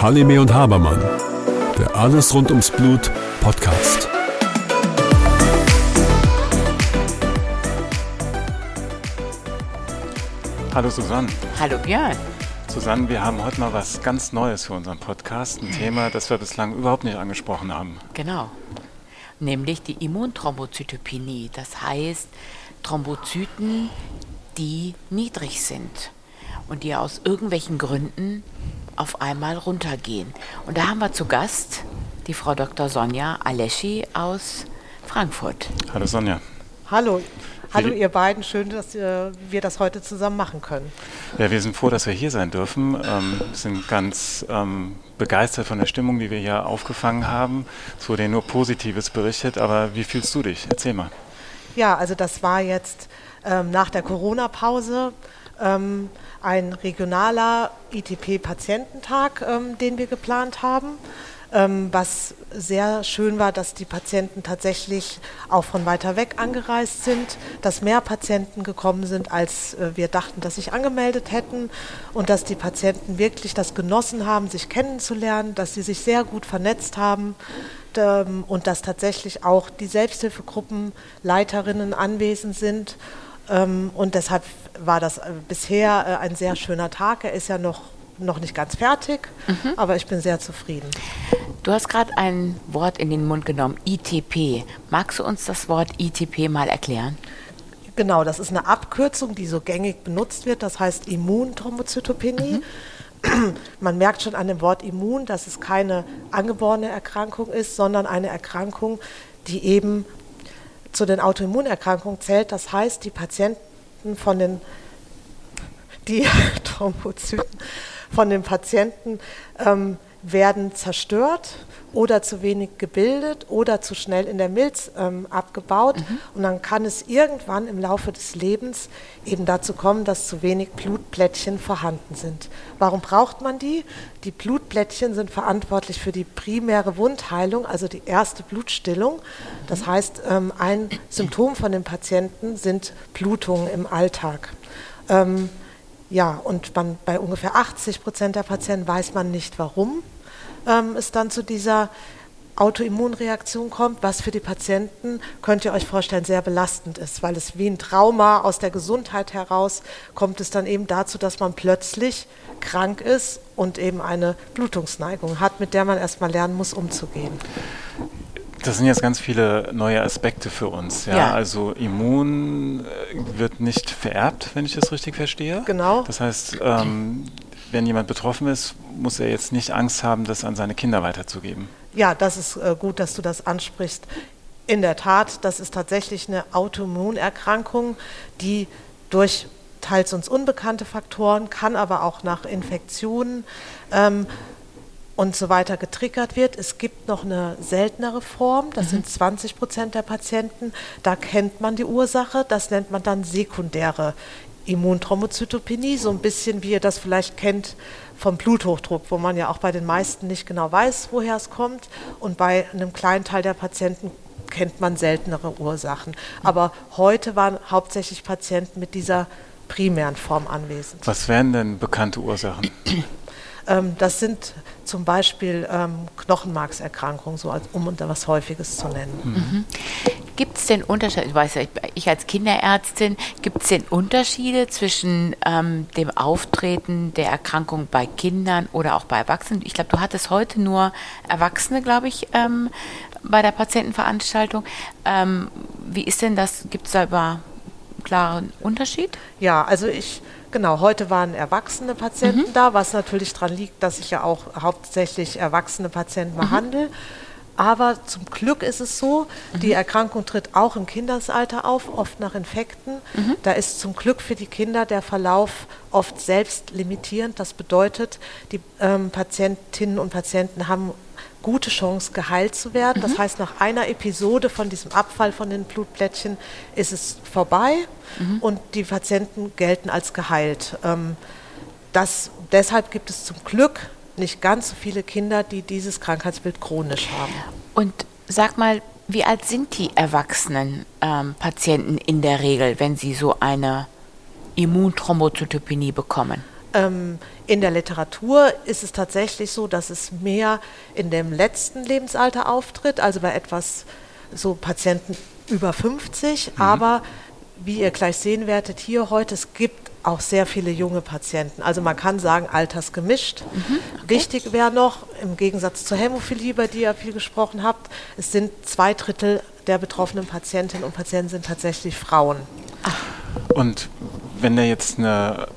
Halime und Habermann, der Alles rund ums Blut Podcast. Hallo Susanne. Hallo Björn. Susanne, wir haben heute mal was ganz Neues für unseren Podcast. Ein Thema, das wir bislang überhaupt nicht angesprochen haben. Genau. Nämlich die Immunthrombozytopenie. Das heißt, Thrombozyten, die niedrig sind und die aus irgendwelchen Gründen auf einmal runtergehen. Und da haben wir zu Gast die Frau Dr. Sonja Aleschi aus Frankfurt. Hallo Sonja. Hallo. Hallo ihr beiden, schön, dass äh, wir das heute zusammen machen können. Ja, wir sind froh, dass wir hier sein dürfen. Ähm, sind ganz ähm, begeistert von der Stimmung, die wir hier aufgefangen haben. Es wurde ja nur Positives berichtet, aber wie fühlst du dich? Erzähl mal. Ja, also das war jetzt ähm, nach der Corona-Pause ähm, ein regionaler ITP-Patiententag, ähm, den wir geplant haben. Ähm, was sehr schön war, dass die Patienten tatsächlich auch von weiter weg angereist sind, dass mehr Patienten gekommen sind, als äh, wir dachten, dass sich angemeldet hätten und dass die Patienten wirklich das genossen haben, sich kennenzulernen, dass sie sich sehr gut vernetzt haben ähm, und dass tatsächlich auch die Selbsthilfegruppenleiterinnen anwesend sind. Ähm, und deshalb war das äh, bisher äh, ein sehr schöner Tag. Er ist ja noch noch nicht ganz fertig, mhm. aber ich bin sehr zufrieden. Du hast gerade ein Wort in den Mund genommen, ITP. Magst du uns das Wort ITP mal erklären? Genau, das ist eine Abkürzung, die so gängig benutzt wird. Das heißt Immunthrombozytopenie. Mhm. Man merkt schon an dem Wort Immun, dass es keine angeborene Erkrankung ist, sondern eine Erkrankung, die eben zu den Autoimmunerkrankungen zählt. Das heißt, die Patienten von den die Thrombozyten von den Patienten ähm, werden zerstört oder zu wenig gebildet oder zu schnell in der Milz ähm, abgebaut. Mhm. Und dann kann es irgendwann im Laufe des Lebens eben dazu kommen, dass zu wenig Blutplättchen vorhanden sind. Warum braucht man die? Die Blutplättchen sind verantwortlich für die primäre Wundheilung, also die erste Blutstillung. Das heißt, ähm, ein Symptom von den Patienten sind Blutungen im Alltag. Ähm, ja, und man, bei ungefähr 80 Prozent der Patienten weiß man nicht, warum ähm, es dann zu dieser Autoimmunreaktion kommt, was für die Patienten, könnt ihr euch vorstellen, sehr belastend ist, weil es wie ein Trauma aus der Gesundheit heraus kommt es dann eben dazu, dass man plötzlich krank ist und eben eine Blutungsneigung hat, mit der man erstmal lernen muss, umzugehen. Das sind jetzt ganz viele neue Aspekte für uns. Ja? ja? Also Immun äh, wird nicht vererbt, wenn ich das richtig verstehe. Genau. Das heißt, ähm, wenn jemand betroffen ist, muss er jetzt nicht Angst haben, das an seine Kinder weiterzugeben. Ja, das ist äh, gut, dass du das ansprichst. In der Tat, das ist tatsächlich eine Autoimmunerkrankung, die durch teils uns unbekannte Faktoren, kann aber auch nach Infektionen ähm, und so weiter getriggert wird. Es gibt noch eine seltenere Form, das mhm. sind 20 Prozent der Patienten. Da kennt man die Ursache, das nennt man dann sekundäre Immunthrombozytopenie, so ein bisschen wie ihr das vielleicht kennt vom Bluthochdruck, wo man ja auch bei den meisten nicht genau weiß, woher es kommt. Und bei einem kleinen Teil der Patienten kennt man seltenere Ursachen. Aber heute waren hauptsächlich Patienten mit dieser primären Form anwesend. Was wären denn bekannte Ursachen? Ähm, das sind zum Beispiel ähm, Knochenmarkserkrankungen, so als, um unter was Häufiges zu nennen. Mhm. Gibt es denn Unterschiede, ich weiß ja, ich als Kinderärztin, gibt es denn Unterschiede zwischen ähm, dem Auftreten der Erkrankung bei Kindern oder auch bei Erwachsenen? Ich glaube, du hattest heute nur Erwachsene, glaube ich, ähm, bei der Patientenveranstaltung. Ähm, wie ist denn das? Gibt es da über einen klaren Unterschied? Ja, also ich Genau, heute waren erwachsene Patienten mhm. da, was natürlich daran liegt, dass ich ja auch hauptsächlich erwachsene Patienten mhm. Aber zum Glück ist es so, mhm. die Erkrankung tritt auch im Kindesalter auf, oft nach Infekten. Mhm. Da ist zum Glück für die Kinder der Verlauf oft selbst limitierend. Das bedeutet, die ähm, Patientinnen und Patienten haben gute Chance, geheilt zu werden. Mhm. Das heißt, nach einer Episode von diesem Abfall von den Blutplättchen ist es vorbei mhm. und die Patienten gelten als geheilt. Ähm, das, deshalb gibt es zum Glück nicht ganz so viele Kinder, die dieses Krankheitsbild chronisch haben. Und sag mal, wie alt sind die erwachsenen ähm, Patienten in der Regel, wenn sie so eine Immunthrombozytopenie bekommen? Ähm, in der Literatur ist es tatsächlich so, dass es mehr in dem letzten Lebensalter auftritt, also bei etwas so Patienten über 50. Mhm. Aber wie ihr gleich sehen werdet hier heute, es gibt auch sehr viele junge Patienten. Also man kann sagen, altersgemischt. Mhm, okay. Wichtig wäre noch, im Gegensatz zur Hämophilie, über die ihr viel gesprochen habt, es sind zwei Drittel der betroffenen Patientinnen und Patienten sind tatsächlich Frauen. Ach. Und wenn da jetzt eine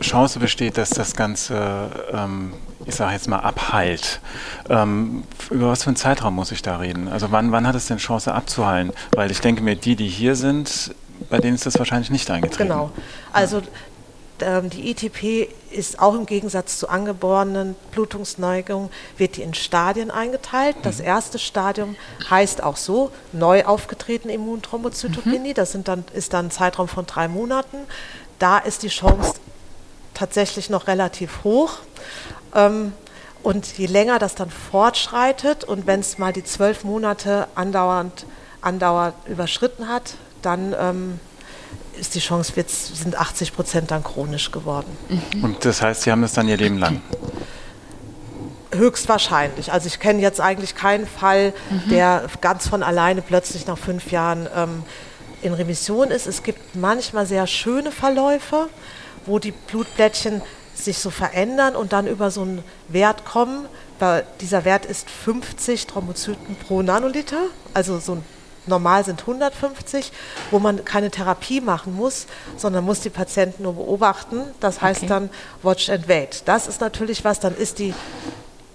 Chance besteht, dass das Ganze, ähm, ich sage jetzt mal, abheilt, ähm, über was für einen Zeitraum muss ich da reden? Also wann, wann hat es denn Chance abzuheilen? Weil ich denke mir, die, die hier sind, bei denen ist das wahrscheinlich nicht eingetreten. Genau. Also ähm, die ITP ist auch im Gegensatz zu angeborenen Blutungsneigungen, wird die in Stadien eingeteilt. Das mhm. erste Stadium heißt auch so, neu aufgetretene Immunthrombozytopenie. Mhm. Das sind dann, ist dann ein Zeitraum von drei Monaten. Da ist die Chance tatsächlich noch relativ hoch. Ähm, und je länger das dann fortschreitet und wenn es mal die zwölf Monate andauernd, andauernd überschritten hat, dann ähm, ist die Chance, wird, sind 80 Prozent dann chronisch geworden. Mhm. Und das heißt, Sie haben das dann Ihr Leben lang? Höchstwahrscheinlich. Also ich kenne jetzt eigentlich keinen Fall, mhm. der ganz von alleine plötzlich nach fünf Jahren ähm, in Remission ist. Es gibt manchmal sehr schöne Verläufe, wo die Blutblättchen sich so verändern und dann über so einen Wert kommen. Dieser Wert ist 50 Thrombozyten pro Nanoliter, also so ein normal sind 150, wo man keine Therapie machen muss, sondern muss die Patienten nur beobachten. Das heißt okay. dann Watch and Wait. Das ist natürlich was, dann ist die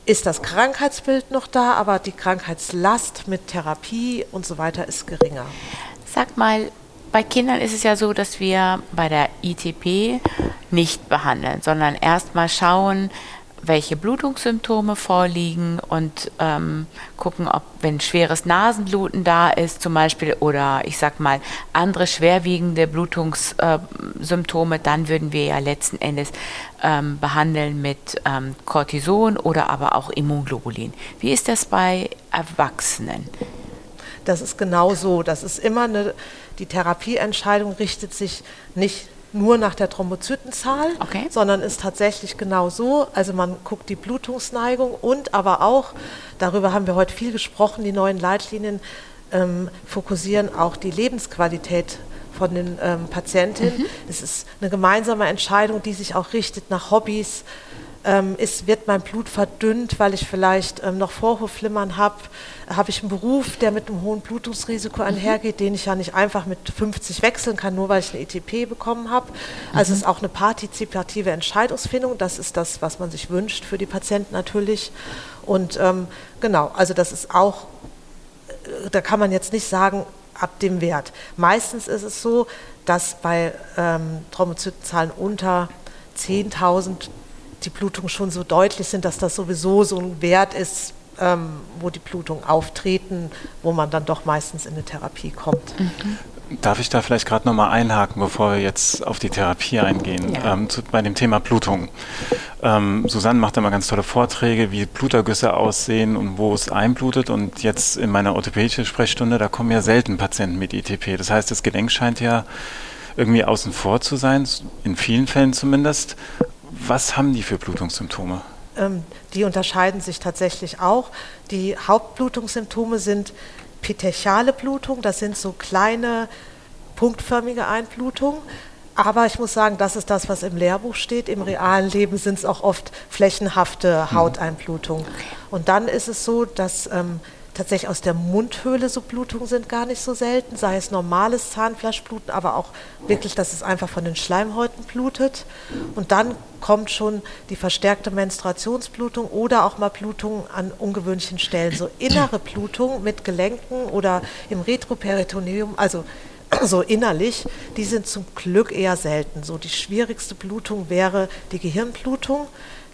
ist das Krankheitsbild noch da, aber die Krankheitslast mit Therapie und so weiter ist geringer. Sag mal, bei Kindern ist es ja so, dass wir bei der ITP nicht behandeln, sondern erstmal schauen, welche Blutungssymptome vorliegen und ähm, gucken, ob wenn schweres Nasenbluten da ist zum Beispiel oder ich sag mal andere schwerwiegende Blutungssymptome, äh, dann würden wir ja letzten Endes ähm, behandeln mit ähm, Cortison oder aber auch Immunglobulin. Wie ist das bei Erwachsenen? Das ist genau so. Das ist immer eine, die Therapieentscheidung richtet sich nicht nur nach der Thrombozytenzahl, okay. sondern ist tatsächlich genau so. Also man guckt die Blutungsneigung und aber auch, darüber haben wir heute viel gesprochen, die neuen Leitlinien ähm, fokussieren auch die Lebensqualität von den ähm, Patientinnen. Mhm. Es ist eine gemeinsame Entscheidung, die sich auch richtet nach Hobbys, ähm, ist, wird mein Blut verdünnt, weil ich vielleicht ähm, noch Vorhofflimmern habe, habe ich einen Beruf, der mit einem hohen Blutungsrisiko mhm. einhergeht, den ich ja nicht einfach mit 50 wechseln kann, nur weil ich eine ETP bekommen habe. Also mhm. es ist auch eine partizipative Entscheidungsfindung, das ist das, was man sich wünscht für die Patienten natürlich. Und ähm, genau, also das ist auch, äh, da kann man jetzt nicht sagen, ab dem Wert. Meistens ist es so, dass bei ähm, Thrombozytenzahlen unter 10.000 die Blutungen schon so deutlich sind, dass das sowieso so ein Wert ist, ähm, wo die Blutungen auftreten, wo man dann doch meistens in eine Therapie kommt. Mhm. Darf ich da vielleicht gerade nochmal einhaken, bevor wir jetzt auf die Therapie eingehen, ja. ähm, zu, bei dem Thema Blutung? Ähm, Susanne macht immer ganz tolle Vorträge, wie Blutergüsse aussehen und wo es einblutet. Und jetzt in meiner orthopädischen Sprechstunde, da kommen ja selten Patienten mit ITP. Das heißt, das Gelenk scheint ja irgendwie außen vor zu sein, in vielen Fällen zumindest. Was haben die für Blutungssymptome? Ähm, die unterscheiden sich tatsächlich auch. Die Hauptblutungssymptome sind petechiale Blutung, das sind so kleine punktförmige Einblutungen. Aber ich muss sagen, das ist das, was im Lehrbuch steht. Im realen Leben sind es auch oft flächenhafte mhm. Hauteinblutungen. Und dann ist es so, dass ähm, tatsächlich aus der Mundhöhle so Blutungen sind gar nicht so selten, sei es normales Zahnfleischbluten, aber auch wirklich, dass es einfach von den Schleimhäuten blutet. Und dann kommt schon die verstärkte Menstruationsblutung oder auch mal Blutung an ungewöhnlichen Stellen. So innere Blutung mit Gelenken oder im Retroperitoneum, also so innerlich, die sind zum Glück eher selten. So die schwierigste Blutung wäre die Gehirnblutung,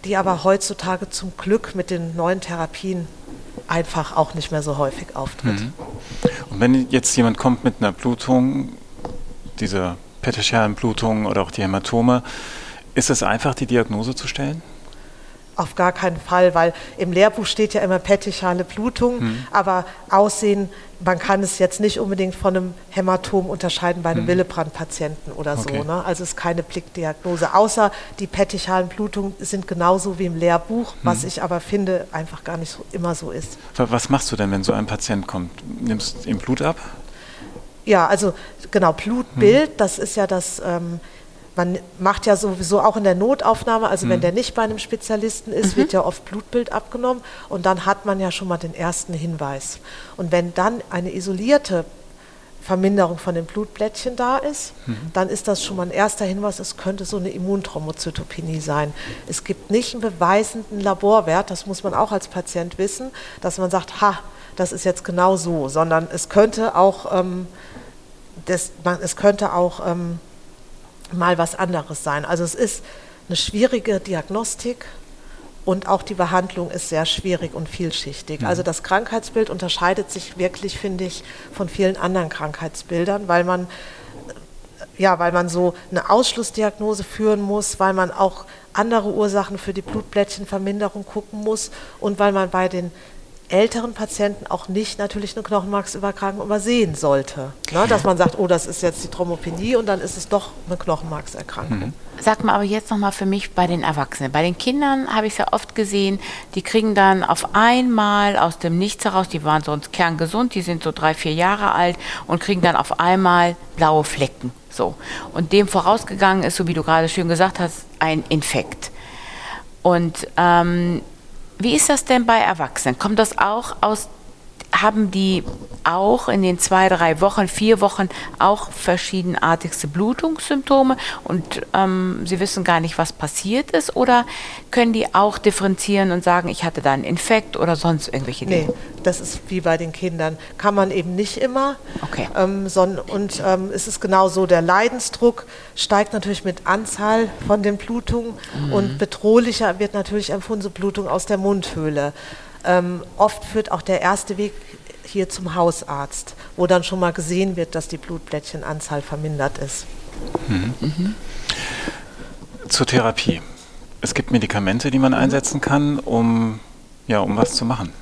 die aber heutzutage zum Glück mit den neuen Therapien einfach auch nicht mehr so häufig auftritt. Mhm. Und wenn jetzt jemand kommt mit einer Blutung, diese petechialen Blutungen oder auch die Hämatome, ist es einfach, die Diagnose zu stellen? Auf gar keinen Fall, weil im Lehrbuch steht ja immer petechiale Blutung, mhm. aber Aussehen, man kann es jetzt nicht unbedingt von einem Hämatom unterscheiden bei einem mhm. Willebrand-Patienten oder okay. so. Ne? Also es ist keine Blickdiagnose, außer die petechialen Blutungen sind genauso wie im Lehrbuch, mhm. was ich aber finde, einfach gar nicht so, immer so ist. Was machst du denn, wenn so ein Patient kommt? Nimmst du ihm Blut ab? Ja, also genau, Blutbild, mhm. das ist ja das... Ähm, man macht ja sowieso auch in der Notaufnahme, also mhm. wenn der nicht bei einem Spezialisten ist, mhm. wird ja oft Blutbild abgenommen und dann hat man ja schon mal den ersten Hinweis. Und wenn dann eine isolierte Verminderung von den Blutblättchen da ist, mhm. dann ist das schon mal ein erster Hinweis, es könnte so eine Immunthrombozytopenie sein. Es gibt nicht einen beweisenden Laborwert, das muss man auch als Patient wissen, dass man sagt, ha, das ist jetzt genau so, sondern es könnte auch, ähm, das, man, es könnte auch ähm, mal was anderes sein. Also es ist eine schwierige Diagnostik und auch die Behandlung ist sehr schwierig und vielschichtig. Mhm. Also das Krankheitsbild unterscheidet sich wirklich, finde ich, von vielen anderen Krankheitsbildern, weil man ja, weil man so eine Ausschlussdiagnose führen muss, weil man auch andere Ursachen für die Blutblättchenverminderung gucken muss und weil man bei den älteren Patienten auch nicht natürlich eine Knochenmarksübertragung übersehen sollte. Ne? Dass man sagt, oh, das ist jetzt die Thrombopenie und dann ist es doch eine Knochenmarkserkrankung. Mhm. Sag mal aber jetzt nochmal für mich bei den Erwachsenen. Bei den Kindern habe ich es ja oft gesehen, die kriegen dann auf einmal aus dem Nichts heraus, die waren sonst kerngesund, die sind so drei, vier Jahre alt und kriegen dann auf einmal blaue Flecken. So. Und dem vorausgegangen ist, so wie du gerade schön gesagt hast, ein Infekt. Und ähm, wie ist das denn bei Erwachsenen? Kommt das auch aus, haben die auch in den zwei, drei Wochen, vier Wochen auch verschiedenartigste Blutungssymptome und ähm, sie wissen gar nicht, was passiert ist? Oder können die auch differenzieren und sagen, ich hatte da einen Infekt oder sonst irgendwelche Dinge? Nee, das ist wie bei den Kindern. Kann man eben nicht immer. Okay. Ähm, son, und ähm, es ist genau so, der Leidensdruck steigt natürlich mit Anzahl von den Blutungen mhm. und bedrohlicher wird natürlich empfunden so Blutung aus der Mundhöhle. Ähm, oft führt auch der erste Weg hier zum Hausarzt, wo dann schon mal gesehen wird, dass die Blutblättchenanzahl vermindert ist. Mhm. Mhm. Zur Therapie. Es gibt Medikamente, die man mhm. einsetzen kann, um, ja, um was zu machen.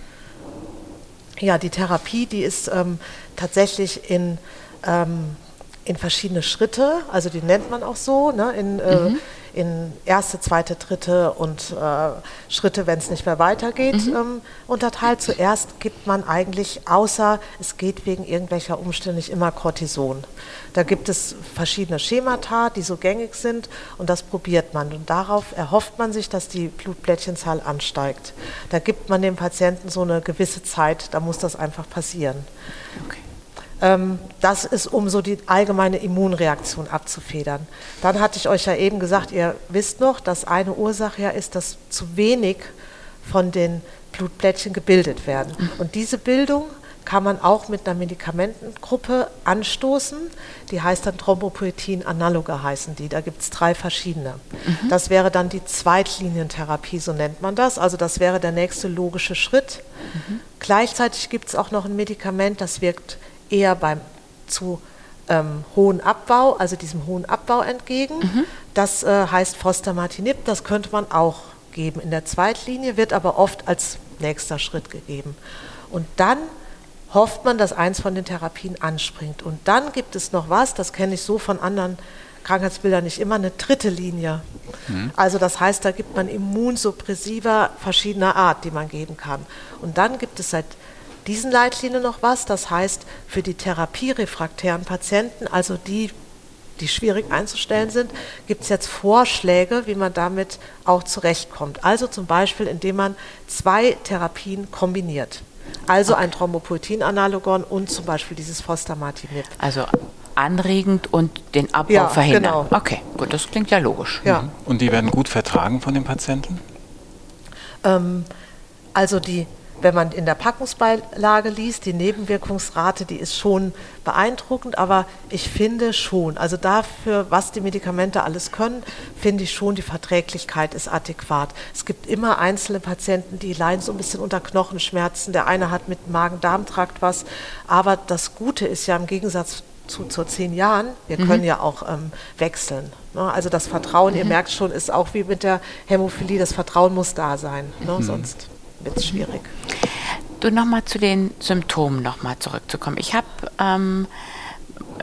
Ja, die Therapie, die ist ähm, tatsächlich in, ähm, in verschiedene Schritte, also die nennt man auch so, ne, in, äh, mhm in erste, zweite, dritte und äh, Schritte, wenn es nicht mehr weitergeht, mhm. ähm, unterteilt. Zuerst gibt man eigentlich, außer es geht wegen irgendwelcher Umstände nicht immer Cortison. Da gibt es verschiedene Schemata, die so gängig sind und das probiert man. Und darauf erhofft man sich, dass die Blutblättchenzahl ansteigt. Da gibt man dem Patienten so eine gewisse Zeit, da muss das einfach passieren. Okay. Ähm, das ist, um so die allgemeine Immunreaktion abzufedern. Dann hatte ich euch ja eben gesagt, ihr wisst noch, dass eine Ursache ja ist, dass zu wenig von den Blutplättchen gebildet werden. Und diese Bildung kann man auch mit einer Medikamentengruppe anstoßen. Die heißt dann Thrombopoetin-Analoge heißen die. Da gibt es drei verschiedene. Mhm. Das wäre dann die Zweitlinientherapie, so nennt man das. Also das wäre der nächste logische Schritt. Mhm. Gleichzeitig gibt es auch noch ein Medikament, das wirkt eher beim zu ähm, hohen Abbau, also diesem hohen Abbau entgegen. Mhm. Das äh, heißt Fostamatinib, das könnte man auch geben in der Zweitlinie, wird aber oft als nächster Schritt gegeben. Und dann hofft man, dass eins von den Therapien anspringt. Und dann gibt es noch was, das kenne ich so von anderen Krankheitsbildern nicht immer, eine dritte Linie. Mhm. Also das heißt, da gibt man Immunsuppressiva verschiedener Art, die man geben kann. Und dann gibt es seit diesen Leitlinien noch was. Das heißt, für die therapierefraktären Patienten, also die, die schwierig einzustellen sind, gibt es jetzt Vorschläge, wie man damit auch zurechtkommt. Also zum Beispiel, indem man zwei Therapien kombiniert. Also okay. ein Thrombopoetin-Analogon und zum Beispiel dieses Fostamatinib. Also anregend und den Abbau ja, verhindern. Genau. Okay, gut, das klingt ja logisch. Ja. Und die werden gut vertragen von den Patienten? Ähm, also die wenn man in der Packungsbeilage liest, die Nebenwirkungsrate, die ist schon beeindruckend, aber ich finde schon, also dafür, was die Medikamente alles können, finde ich schon, die Verträglichkeit ist adäquat. Es gibt immer einzelne Patienten, die leiden so ein bisschen unter Knochenschmerzen, der eine hat mit Magen-Darm-Trakt was, aber das Gute ist ja im Gegensatz zu, zu zehn Jahren. Wir mhm. können ja auch ähm, wechseln. Ne? Also das Vertrauen, mhm. ihr merkt schon, ist auch wie mit der Hämophilie, das Vertrauen muss da sein, ne? Mhm. sonst wird es schwierig. Du nochmal zu den Symptomen nochmal zurückzukommen. Ich habe ähm,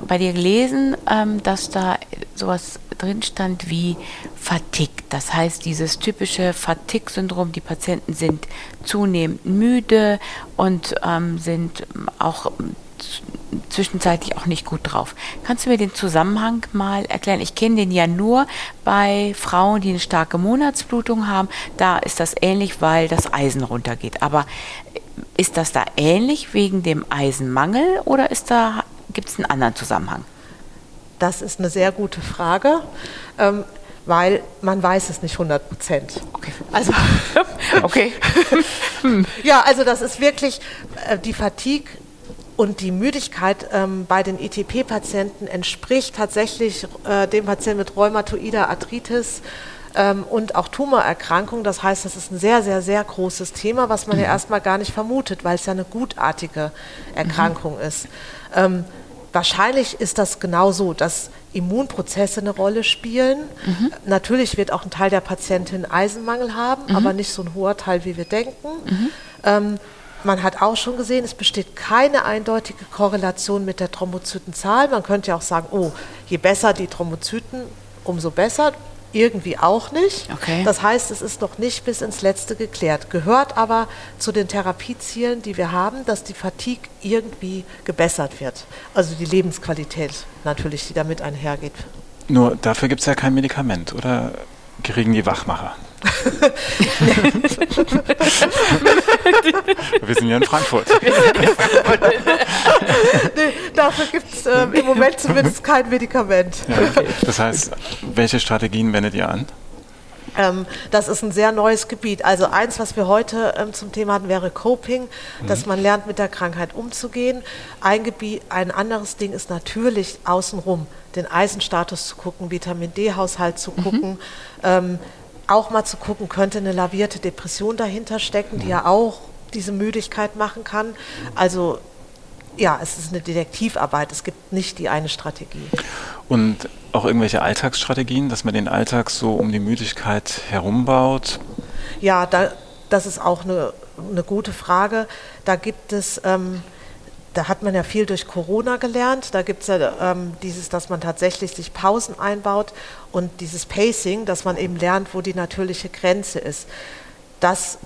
bei dir gelesen, ähm, dass da sowas drin stand wie Fatigue. Das heißt, dieses typische Fatigue-Syndrom, die Patienten sind zunehmend müde und ähm, sind auch zwischenzeitlich auch nicht gut drauf. Kannst du mir den Zusammenhang mal erklären? Ich kenne den ja nur bei Frauen, die eine starke Monatsblutung haben. Da ist das ähnlich, weil das Eisen runtergeht. Aber ist das da ähnlich wegen dem Eisenmangel oder ist da gibt es einen anderen Zusammenhang? Das ist eine sehr gute Frage, ähm, weil man weiß es nicht 100 Prozent. Okay. Also, okay. ja, also das ist wirklich äh, die Fatigue und die Müdigkeit ähm, bei den ETP-Patienten entspricht tatsächlich äh, dem Patienten mit rheumatoider Arthritis ähm, und auch Tumorerkrankungen. Das heißt, das ist ein sehr, sehr, sehr großes Thema, was man mhm. ja erstmal gar nicht vermutet, weil es ja eine gutartige Erkrankung mhm. ist. Ähm, wahrscheinlich ist das genau so, dass Immunprozesse eine Rolle spielen. Mhm. Natürlich wird auch ein Teil der Patientin Eisenmangel haben, mhm. aber nicht so ein hoher Teil, wie wir denken. Man hat auch schon gesehen, es besteht keine eindeutige Korrelation mit der Thrombozytenzahl. Man könnte ja auch sagen, oh, je besser die Thrombozyten, umso besser irgendwie auch nicht. Okay. Das heißt, es ist noch nicht bis ins Letzte geklärt. Gehört aber zu den Therapiezielen, die wir haben, dass die Fatigue irgendwie gebessert wird. Also die Lebensqualität natürlich, die damit einhergeht. Nur dafür gibt es ja kein Medikament, oder kriegen die Wachmacher? Wir sind ja in Frankfurt. nee, dafür gibt es ähm, im Moment zumindest kein Medikament. Ja, okay. Das heißt, welche Strategien wendet ihr an? Ähm, das ist ein sehr neues Gebiet. Also eins, was wir heute ähm, zum Thema hatten, wäre Coping, mhm. dass man lernt, mit der Krankheit umzugehen. Ein, Gebiet, ein anderes Ding ist natürlich außenrum, den Eisenstatus zu gucken, Vitamin D-Haushalt zu mhm. gucken. Mhm. Ähm, auch mal zu gucken, könnte eine lavierte Depression dahinter stecken, die ja auch diese Müdigkeit machen kann. Also ja, es ist eine Detektivarbeit, es gibt nicht die eine Strategie. Und auch irgendwelche Alltagsstrategien, dass man den Alltag so um die Müdigkeit herumbaut? Ja, da, das ist auch eine, eine gute Frage. Da gibt es ähm, da hat man ja viel durch Corona gelernt. Da gibt es ja ähm, dieses, dass man tatsächlich sich Pausen einbaut und dieses Pacing, dass man eben lernt, wo die natürliche Grenze ist. Das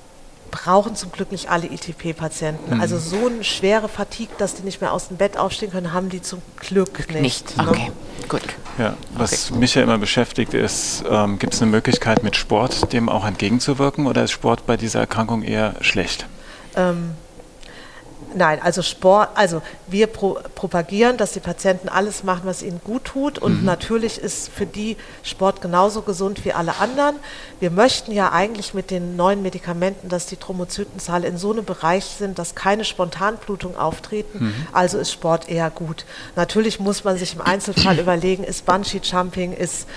brauchen zum Glück nicht alle ITP-Patienten. Mhm. Also so eine schwere Fatigue, dass die nicht mehr aus dem Bett aufstehen können, haben die zum Glück nicht. Nicht, ne? okay, gut. Ja, was okay. mich ja immer beschäftigt ist, ähm, gibt es eine Möglichkeit mit Sport dem auch entgegenzuwirken oder ist Sport bei dieser Erkrankung eher schlecht? Ähm, Nein, also Sport, also wir pro, propagieren, dass die Patienten alles machen, was ihnen gut tut. Und mhm. natürlich ist für die Sport genauso gesund wie alle anderen. Wir möchten ja eigentlich mit den neuen Medikamenten, dass die Thrombozytenzahl in so einem Bereich sind, dass keine Spontanblutung auftreten. Mhm. Also ist Sport eher gut. Natürlich muss man sich im Einzelfall überlegen, ist Bungee-Jumping, ist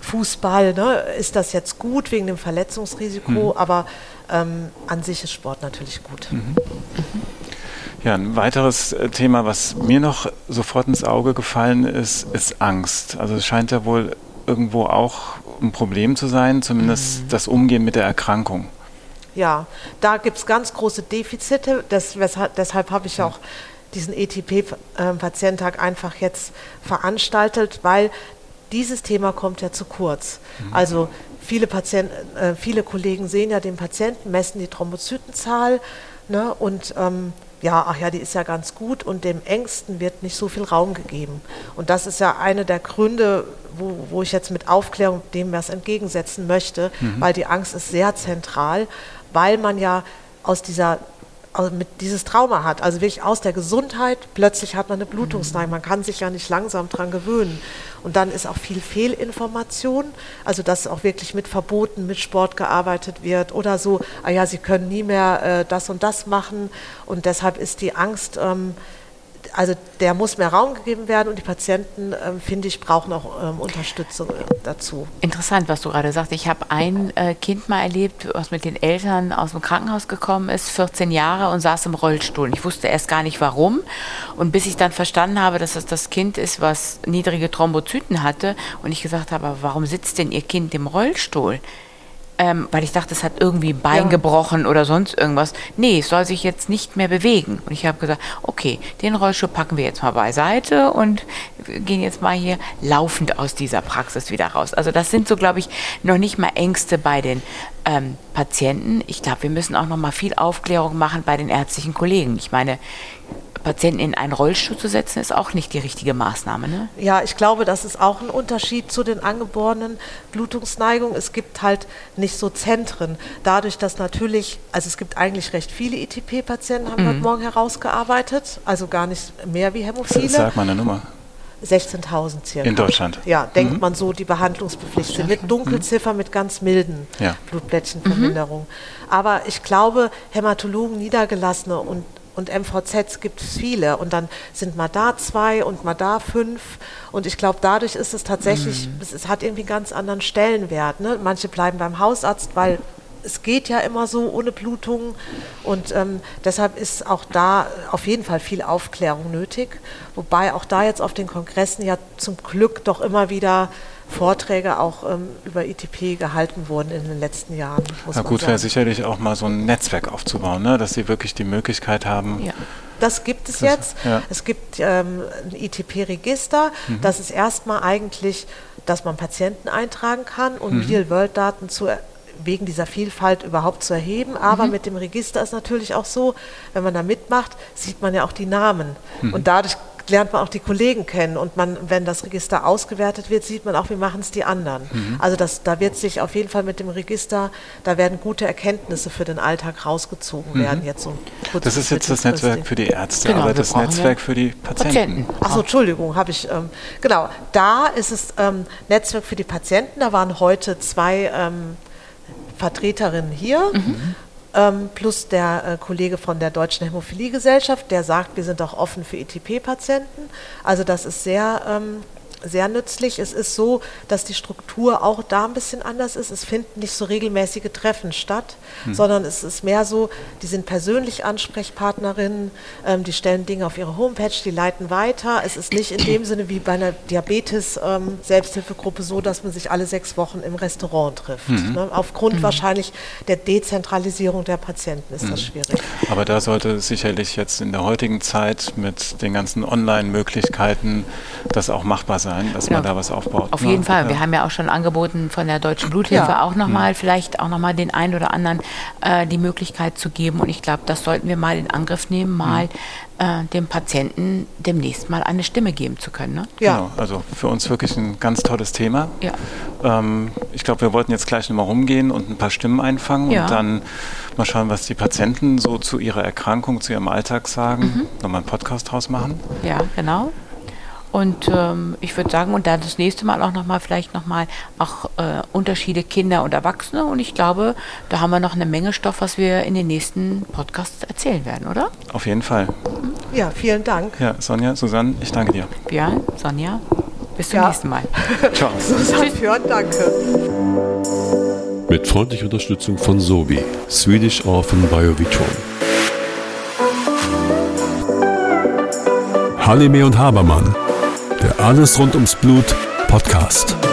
Fußball, ne? ist das jetzt gut wegen dem Verletzungsrisiko, mhm. aber ähm, an sich ist Sport natürlich gut. Mhm. Ja, ein weiteres äh, Thema, was mir noch sofort ins Auge gefallen ist, ist Angst. Also es scheint ja wohl irgendwo auch ein Problem zu sein, zumindest mhm. das Umgehen mit der Erkrankung. Ja, da gibt es ganz große Defizite. Das, weshalb, deshalb habe ich auch diesen ETP-Patiententag einfach jetzt veranstaltet, weil dieses Thema kommt ja zu kurz. Mhm. Also viele, Patienten, äh, viele Kollegen sehen ja den Patienten, messen die Thrombozytenzahl ne, und ähm, ja, ach ja, die ist ja ganz gut und dem Ängsten wird nicht so viel Raum gegeben. Und das ist ja einer der Gründe, wo, wo ich jetzt mit Aufklärung dem was entgegensetzen möchte, mhm. weil die Angst ist sehr zentral, weil man ja aus dieser also mit dieses Trauma hat, also wirklich aus der Gesundheit, plötzlich hat man eine Blutungsneigung, man kann sich ja nicht langsam dran gewöhnen. Und dann ist auch viel Fehlinformation, also dass auch wirklich mit Verboten, mit Sport gearbeitet wird oder so, ah ja, sie können nie mehr äh, das und das machen und deshalb ist die Angst, ähm, also der muss mehr Raum gegeben werden und die Patienten, ähm, finde ich, brauchen auch ähm, Unterstützung äh, dazu. Interessant, was du gerade sagst. Ich habe ein äh, Kind mal erlebt, was mit den Eltern aus dem Krankenhaus gekommen ist, 14 Jahre und saß im Rollstuhl. Ich wusste erst gar nicht warum. Und bis ich dann verstanden habe, dass es das Kind ist, was niedrige Thrombozyten hatte und ich gesagt habe, warum sitzt denn Ihr Kind im Rollstuhl? Ähm, weil ich dachte, es hat irgendwie ein Bein ja. gebrochen oder sonst irgendwas. Nee, es soll sich jetzt nicht mehr bewegen. Und ich habe gesagt, okay, den Rollstuhl packen wir jetzt mal beiseite und gehen jetzt mal hier laufend aus dieser Praxis wieder raus. Also das sind so, glaube ich, noch nicht mal Ängste bei den ähm, Patienten. Ich glaube, wir müssen auch noch mal viel Aufklärung machen bei den ärztlichen Kollegen. Ich meine, Patienten in einen Rollstuhl zu setzen, ist auch nicht die richtige Maßnahme. Ne? Ja, ich glaube, das ist auch ein Unterschied zu den angeborenen Blutungsneigungen. Es gibt halt nicht so Zentren. Dadurch, dass natürlich, also es gibt eigentlich recht viele ITP-Patienten, haben mhm. wir heute Morgen herausgearbeitet, also gar nicht mehr wie Hämophile. Sag mal eine Nummer. 16.000 circa. In Deutschland? Ja, denkt mhm. man so, die behandlungspflichtig sind. Mit Dunkelziffer, mhm. mit ganz milden ja. Blutblättchenverminderungen. Mhm. Aber ich glaube, Hämatologen, Niedergelassene und und MVZs gibt es viele und dann sind mal da zwei und mal da fünf und ich glaube, dadurch ist es tatsächlich, mhm. es, es, hat irgendwie einen ganz anderen Stellenwert. Ne? Manche bleiben beim Hausarzt, weil es geht ja immer so ohne Blutungen und ähm, deshalb ist auch da auf jeden Fall viel Aufklärung nötig, wobei auch da jetzt auf den Kongressen ja zum Glück doch immer wieder Vorträge auch ähm, über ITP gehalten wurden in den letzten Jahren. Na gut, wäre sicherlich auch mal so ein Netzwerk aufzubauen, ne? dass sie wirklich die Möglichkeit haben. Ja. Das gibt es das, jetzt. Ja. Es gibt ähm, ein ITP-Register. Mhm. Das ist erstmal eigentlich, dass man Patienten eintragen kann und mhm. Real-World-Daten zu wegen dieser Vielfalt überhaupt zu erheben. Aber mhm. mit dem Register ist natürlich auch so, wenn man da mitmacht, sieht man ja auch die Namen. Mhm. Und dadurch lernt man auch die Kollegen kennen und man, wenn das Register ausgewertet wird, sieht man auch, wie machen es die anderen. Mhm. Also das, da wird sich auf jeden Fall mit dem Register, da werden gute Erkenntnisse für den Alltag rausgezogen mhm. werden. Jetzt so das ist jetzt das Netzwerk für die Ärzte, genau, aber das Netzwerk für die Patienten. Patienten. Achso, Entschuldigung, habe ich, ähm, genau, da ist es ähm, Netzwerk für die Patienten, da waren heute zwei ähm, Vertreterinnen hier. Mhm plus der äh, Kollege von der Deutschen Hämophiliegesellschaft, der sagt, wir sind auch offen für ETP-Patienten. Also das ist sehr ähm, sehr nützlich. Es ist so, dass die Struktur auch da ein bisschen anders ist. Es finden nicht so regelmäßige Treffen statt, hm. sondern es ist mehr so, die sind persönlich Ansprechpartnerinnen, ähm, die stellen Dinge auf ihre Homepage, die leiten weiter. Es ist nicht in dem Sinne wie bei einer Diabetes-Selbsthilfegruppe ähm, so, dass man sich alle sechs Wochen im Restaurant trifft. Mhm. Ne? Aufgrund mhm. wahrscheinlich der Dezentralisierung der Patienten ist mhm. das schwierig. Aber da sollte sicherlich jetzt in der heutigen Zeit mit den ganzen Online-Möglichkeiten das auch machbar sein sein, dass genau. man da was aufbaut. Auf jeden Fall. Ja. Wir haben ja auch schon angeboten von der Deutschen Bluthilfe ja. auch nochmal, mhm. vielleicht auch nochmal den einen oder anderen äh, die Möglichkeit zu geben. Und ich glaube, das sollten wir mal in Angriff nehmen, mal mhm. äh, dem Patienten demnächst mal eine Stimme geben zu können. Ne? Ja, genau. also für uns wirklich ein ganz tolles Thema. Ja. Ähm, ich glaube, wir wollten jetzt gleich nochmal rumgehen und ein paar Stimmen einfangen ja. und dann mal schauen, was die Patienten so zu ihrer Erkrankung, zu ihrem Alltag sagen. Mhm. Nochmal einen Podcast draus machen. Ja, genau. Und ähm, ich würde sagen, und dann das nächste Mal auch nochmal, vielleicht nochmal auch äh, Unterschiede Kinder und Erwachsene. Und ich glaube, da haben wir noch eine Menge Stoff, was wir in den nächsten Podcasts erzählen werden, oder? Auf jeden Fall. Ja, vielen Dank. Ja, Sonja, Susanne, ich danke dir. Björn, Sonja, bis zum ja. nächsten Mal. Ciao. Susanne, Björn, danke. Mit freundlicher Unterstützung von Sobi, Swedish Orphan Biovitron. Halime und Habermann der Alles rund ums Blut Podcast.